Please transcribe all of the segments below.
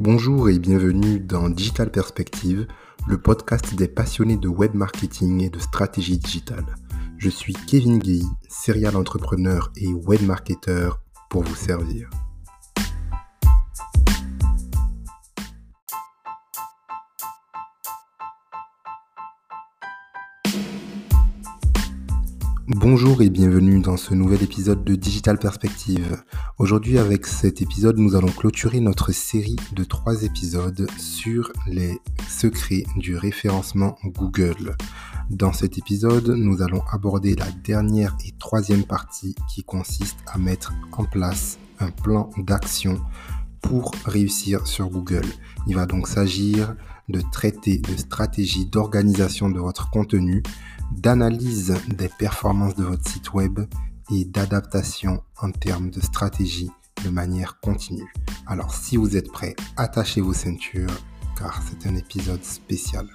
Bonjour et bienvenue dans Digital Perspective, le podcast des passionnés de web marketing et de stratégie digitale. Je suis Kevin Gay, serial entrepreneur et web marketeur pour vous servir. Bonjour et bienvenue dans ce nouvel épisode de Digital Perspective. Aujourd'hui avec cet épisode nous allons clôturer notre série de trois épisodes sur les secrets du référencement Google. Dans cet épisode nous allons aborder la dernière et troisième partie qui consiste à mettre en place un plan d'action pour réussir sur Google. Il va donc s'agir de traiter de stratégie d'organisation de votre contenu d'analyse des performances de votre site web et d'adaptation en termes de stratégie de manière continue. Alors si vous êtes prêts, attachez vos ceintures car c'est un épisode spécial.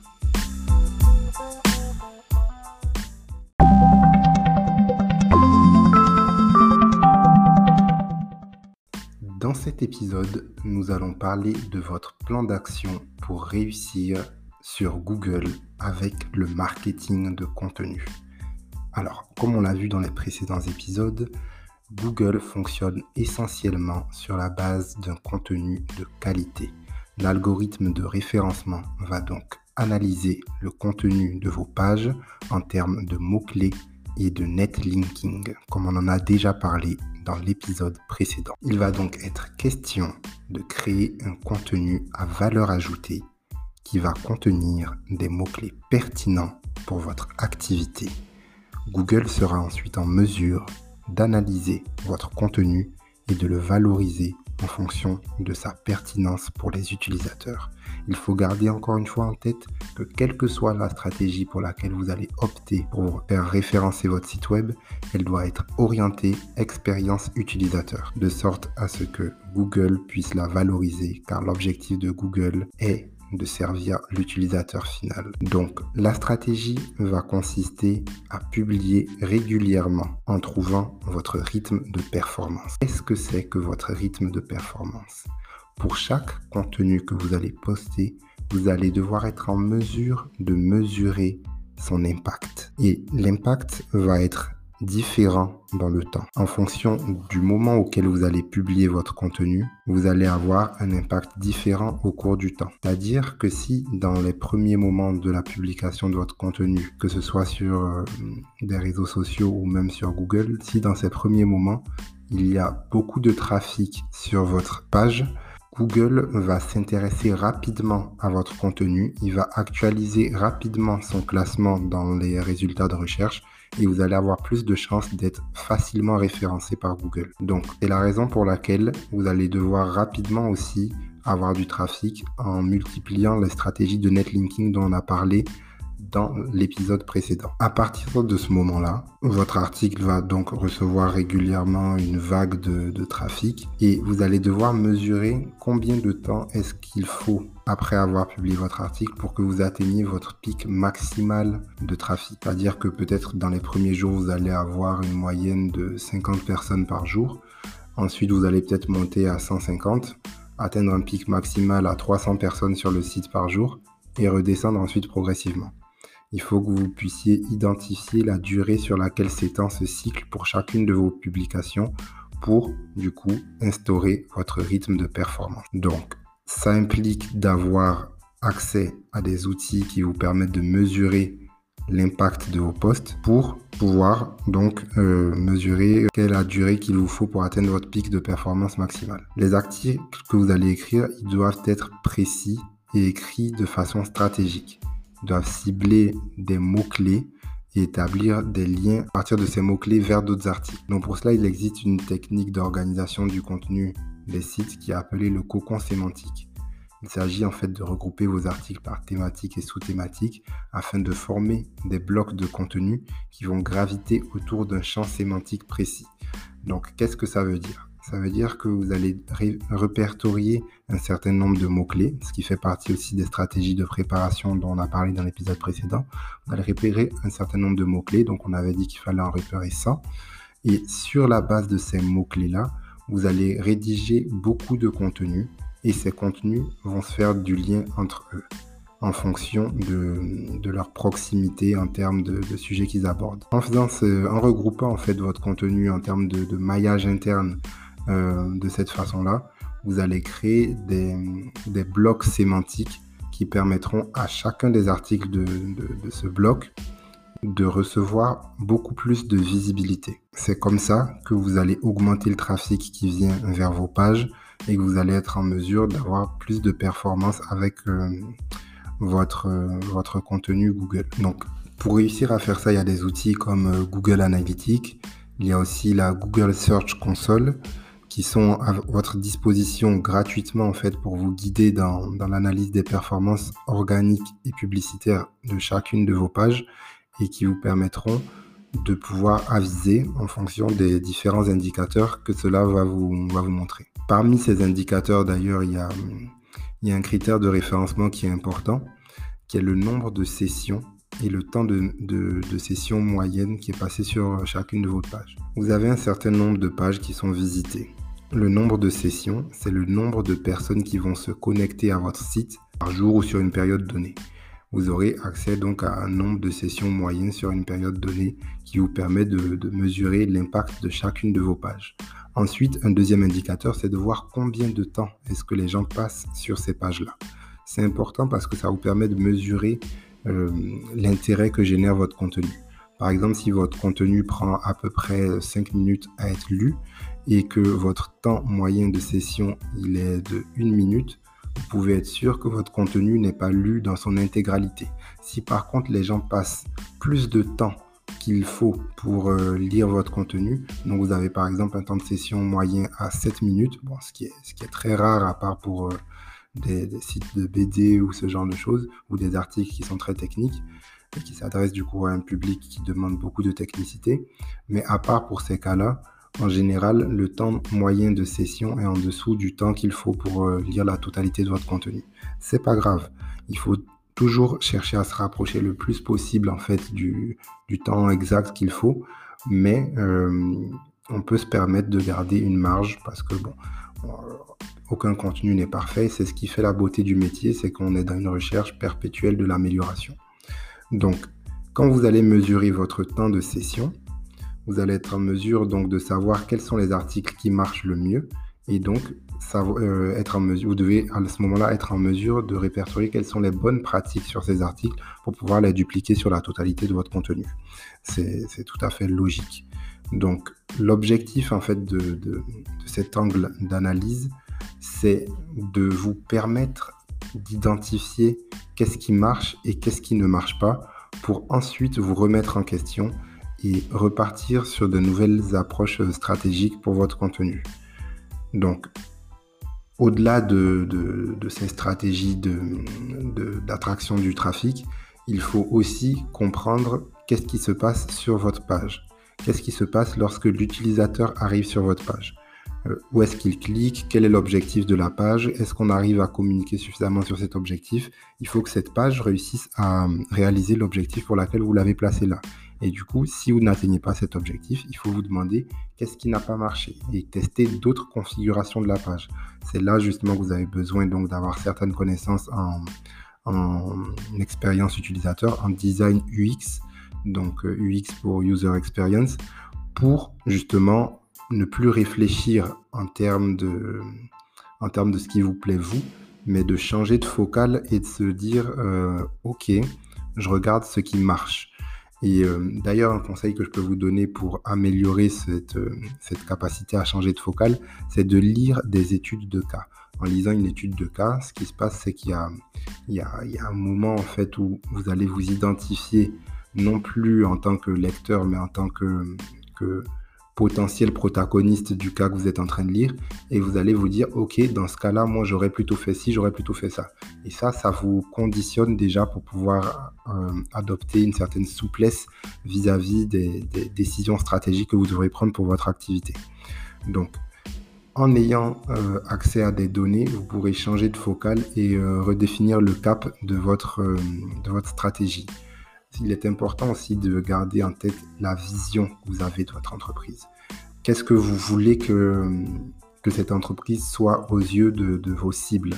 Cet épisode, nous allons parler de votre plan d'action pour réussir sur Google avec le marketing de contenu. Alors, comme on l'a vu dans les précédents épisodes, Google fonctionne essentiellement sur la base d'un contenu de qualité. L'algorithme de référencement va donc analyser le contenu de vos pages en termes de mots-clés et de netlinking, comme on en a déjà parlé dans l'épisode précédent. Il va donc être question de créer un contenu à valeur ajoutée qui va contenir des mots-clés pertinents pour votre activité. Google sera ensuite en mesure d'analyser votre contenu et de le valoriser en fonction de sa pertinence pour les utilisateurs. Il faut garder encore une fois en tête que quelle que soit la stratégie pour laquelle vous allez opter pour faire référencer votre site web, elle doit être orientée expérience utilisateur, de sorte à ce que Google puisse la valoriser, car l'objectif de Google est de servir l'utilisateur final. Donc la stratégie va consister à publier régulièrement en trouvant votre rythme de performance. Qu'est-ce que c'est que votre rythme de performance? Pour chaque contenu que vous allez poster, vous allez devoir être en mesure de mesurer son impact. Et l'impact va être différent dans le temps. En fonction du moment auquel vous allez publier votre contenu, vous allez avoir un impact différent au cours du temps. C'est-à-dire que si dans les premiers moments de la publication de votre contenu, que ce soit sur euh, des réseaux sociaux ou même sur Google, si dans ces premiers moments, il y a beaucoup de trafic sur votre page, Google va s'intéresser rapidement à votre contenu, il va actualiser rapidement son classement dans les résultats de recherche et vous allez avoir plus de chances d'être facilement référencé par Google. Donc, c'est la raison pour laquelle vous allez devoir rapidement aussi avoir du trafic en multipliant les stratégies de netlinking dont on a parlé dans l'épisode précédent. À partir de ce moment-là, votre article va donc recevoir régulièrement une vague de, trafic et vous allez devoir mesurer combien de temps est-ce qu'il faut après avoir publié votre article pour que vous atteigniez votre pic maximal de trafic. C'est-à-dire que peut-être dans les premiers jours, vous allez avoir une moyenne de 50 personnes par jour. Ensuite, vous allez peut-être monter à 150, atteindre un pic maximal à 300 personnes sur le site par jour et redescendre ensuite progressivement il faut que vous puissiez identifier la durée sur laquelle s'étend ce cycle pour chacune de vos publications pour, du coup, instaurer votre rythme de performance. Donc, ça implique d'avoir accès à des outils qui vous permettent de mesurer l'impact de vos posts pour pouvoir donc euh, mesurer quelle est la durée qu'il vous faut pour atteindre votre pic de performance maximale. Les articles que vous allez écrire, ils doivent être précis et écrits de façon stratégique doivent cibler des mots-clés et établir des liens à partir de ces mots-clés vers d'autres articles. Donc pour cela, il existe une technique d'organisation du contenu des sites qui est appelée le cocon sémantique. Il s'agit en fait de regrouper vos articles par thématique et sous-thématique afin de former des blocs de contenu qui vont graviter autour d'un champ sémantique précis. Donc qu'est-ce que ça veut dire? Ça veut dire que vous allez répertorier un certain nombre de mots-clés, ce qui fait partie aussi des stratégies de préparation dont on a parlé dans l'épisode précédent. Vous allez repérer un certain nombre de mots-clés, donc on avait dit qu'il fallait en repérer 100. Et sur la base de ces mots-clés-là, vous allez rédiger beaucoup de contenu et ces contenus vont se faire du lien entre eux en fonction de, leur proximité en termes de, sujets qu'ils abordent. En faisant en regroupant en fait votre contenu en termes de, maillage interne euh, de cette façon-là, vous allez créer des, blocs sémantiques qui permettront à chacun des articles de, ce bloc de recevoir beaucoup plus de visibilité. C'est comme ça que vous allez augmenter le trafic qui vient vers vos pages et que vous allez être en mesure d'avoir plus de performance avec euh, votre, euh, votre contenu Google. Donc, pour réussir à faire ça, il y a des outils comme Google Analytics. Il y a aussi la Google Search Console qui sont à votre disposition gratuitement en fait pour vous guider dans, l'analyse des performances organiques et publicitaires de chacune de vos pages et qui vous permettront de pouvoir aviser en fonction des différents indicateurs que cela va vous, va vous montrer. Parmi ces indicateurs d'ailleurs, il y a il y a un critère de référencement qui est important, qui est le nombre de sessions et le temps de, de, session moyenne qui est passé sur chacune de vos pages. Vous avez un certain nombre de pages qui sont visitées. Le nombre de sessions, c'est le nombre de personnes qui vont se connecter à votre site par jour ou sur une période donnée. Vous aurez accès donc à un nombre de sessions moyennes sur une période donnée qui vous permet de, mesurer l'impact de chacune de vos pages. Ensuite, un deuxième indicateur, c'est de voir combien de temps est-ce que les gens passent sur ces pages-là. C'est important parce que ça vous permet de mesurer euh, l'intérêt que génère votre contenu. Par exemple, si votre contenu prend à peu près 5 minutes à être lu et que votre temps moyen de session il est de 1 minute, vous pouvez être sûr que votre contenu n'est pas lu dans son intégralité. Si par contre les gens passent plus de temps qu'il faut pour euh, lire votre contenu. Donc vous avez par exemple un temps de session moyen à 7 minutes, ce, qui est, très rare à part pour euh, des, sites de BD ou ce genre de choses, ou des articles qui sont très techniques et qui s'adressent du coup à un public qui demande beaucoup de technicité. Mais à part pour ces cas-là, en général, le temps moyen de session est en dessous du temps qu'il faut pour euh, lire la totalité de votre contenu. C'est pas grave. Il faut toujours chercher à se rapprocher le plus possible en fait du, temps exact qu'il faut, mais euh, on peut se permettre de garder une marge parce que bon, euh, aucun contenu n'est parfait. C'est ce qui fait la beauté du métier, c'est qu'on est dans une recherche perpétuelle de l'amélioration. Donc, quand vous allez mesurer votre temps de session, vous allez être en mesure donc de savoir quels sont les articles qui marchent le mieux et donc euh, être en mesure, vous devez à ce moment-là être en mesure de répertorier quelles sont les bonnes pratiques sur ces articles pour pouvoir les dupliquer sur la totalité de votre contenu. C'est tout à fait logique. Donc l'objectif en fait de, de cet angle d'analyse, c'est de vous permettre d'identifier qu'est-ce qui marche et qu'est-ce qui ne marche pas pour ensuite vous remettre en question et repartir sur de nouvelles approches stratégiques pour votre contenu. Donc, au-delà de, ces stratégies d'attraction du trafic, il faut aussi comprendre qu'est-ce qui se passe sur votre page. Qu'est-ce qui se passe lorsque l'utilisateur arrive sur votre page? Euh, Où est-ce qu'il clique? Quel est l'objectif de la page? Est-ce qu'on arrive à communiquer suffisamment sur cet objectif? Il faut que cette page réussisse à réaliser l'objectif pour lequel vous l'avez placé là. Et du coup, si vous n'atteignez pas cet objectif, il faut vous demander qu'est-ce qui n'a pas marché et tester d'autres configurations de la page. C'est là justement que vous avez besoin donc d'avoir certaines connaissances en, expérience utilisateur, en design UX, donc UX euh, pour User Experience, pour justement ne plus réfléchir en termes de, en termes de ce qui vous plaît vous, mais de changer de focale et de se dire, euh, ok, je regarde ce qui marche. Et euh, d'ailleurs, un conseil que je peux vous donner pour améliorer cette, euh, capacité à changer de focale, c'est de lire des études de cas. En lisant une étude de cas, ce qui se passe, c'est qu'il y a, un moment en fait où vous allez vous identifier non plus en tant que lecteur, mais en tant que potentiel protagoniste du cas que vous êtes en train de lire et vous allez vous dire ok dans ce cas-là moi j'aurais plutôt fait ci j'aurais plutôt fait ça. Et ça ça vous conditionne déjà pour pouvoir euh, adopter une certaine souplesse vis-à-vis des, décisions stratégiques que vous devrez prendre pour votre activité. Donc en ayant euh, accès à des données, vous pourrez changer de focale et euh, redéfinir le cap de votre, de votre stratégie il est important aussi de garder en tête la vision que vous avez de votre entreprise. Qu'est-ce que vous voulez que, que cette entreprise soit aux yeux de, vos cibles?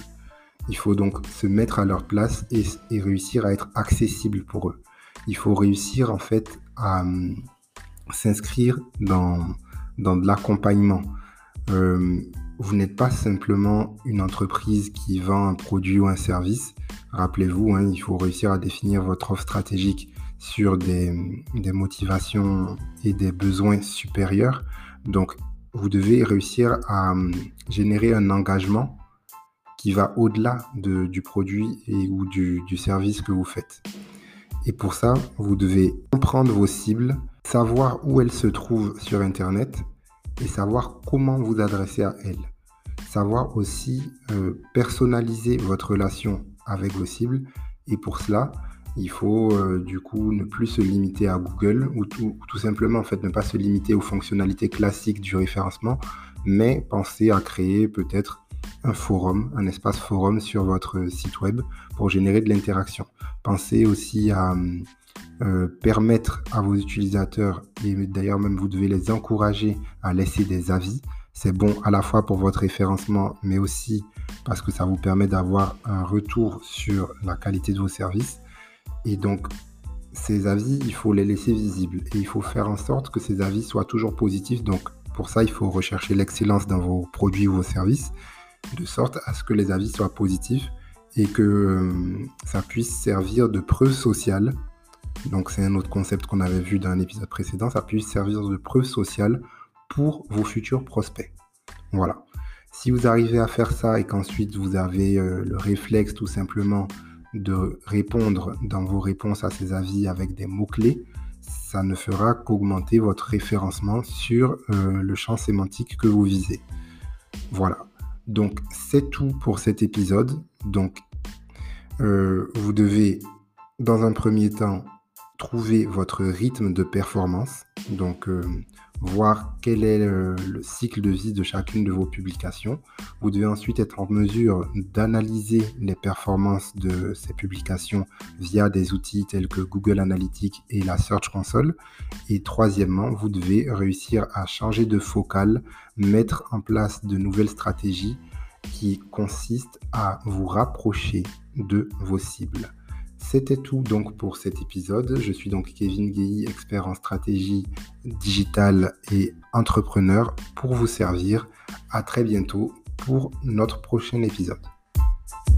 Il faut donc se mettre à leur place et, réussir à être accessible pour eux. Il faut réussir en fait à hum, s'inscrire dans, dans de l'accompagnement. Euh, vous n'êtes pas simplement une entreprise qui vend un produit ou un service. Rappelez-vous, hein, il faut réussir à définir votre offre stratégique sur des, motivations et des besoins supérieurs. Donc, vous devez réussir à hum, générer un engagement qui va au-delà du produit ou du, du service que vous faites. Et pour ça, vous devez comprendre vos cibles, savoir où elles se trouvent sur Internet et savoir comment vous adresser à elles. Savoir aussi euh, personnaliser votre relation avec vos cibles. Et pour cela, il faut euh, du coup ne plus se limiter à Google ou tout, simplement en fait ne pas se limiter aux fonctionnalités classiques du référencement, mais penser à créer peut-être un forum, un espace forum sur votre site web pour générer de l'interaction. Pensez aussi à euh, permettre à vos utilisateurs, et d'ailleurs même vous devez les encourager à laisser des avis. C'est bon à la fois pour votre référencement, mais aussi parce que ça vous permet d'avoir un retour sur la qualité de vos services. Et donc, ces avis, il faut les laisser visibles et il faut faire en sorte que ces avis soient toujours positifs. Donc, pour ça, il faut rechercher l'excellence dans vos produits ou vos services, de sorte à ce que les avis soient positifs et que euh, ça puisse servir de preuve sociale donc c'est un autre concept qu'on avait vu dans un épisode précédent, ça puisse servir de preuve sociale pour vos futurs prospects. Voilà. Si vous arrivez à faire ça et qu'ensuite vous avez euh, le réflexe tout simplement de répondre dans vos réponses à ces avis avec des mots-clés, ça ne fera qu'augmenter votre référencement sur euh, le champ sémantique que vous visez. Voilà. Donc c'est tout pour cet épisode. Donc euh, vous devez dans un premier temps trouver votre rythme de performance, donc euh, voir quel est le, cycle de vie de chacune de vos publications. Vous devez ensuite être en mesure d'analyser les performances de ces publications via des outils tels que Google Analytics et la Search Console. Et troisièmement, vous devez réussir à changer de focale, mettre en place de nouvelles stratégies qui consistent à vous rapprocher de vos cibles. C'était tout donc pour cet épisode. Je suis donc Kevin Guy, expert en stratégie digitale et entrepreneur pour vous servir. À très bientôt pour notre prochain épisode.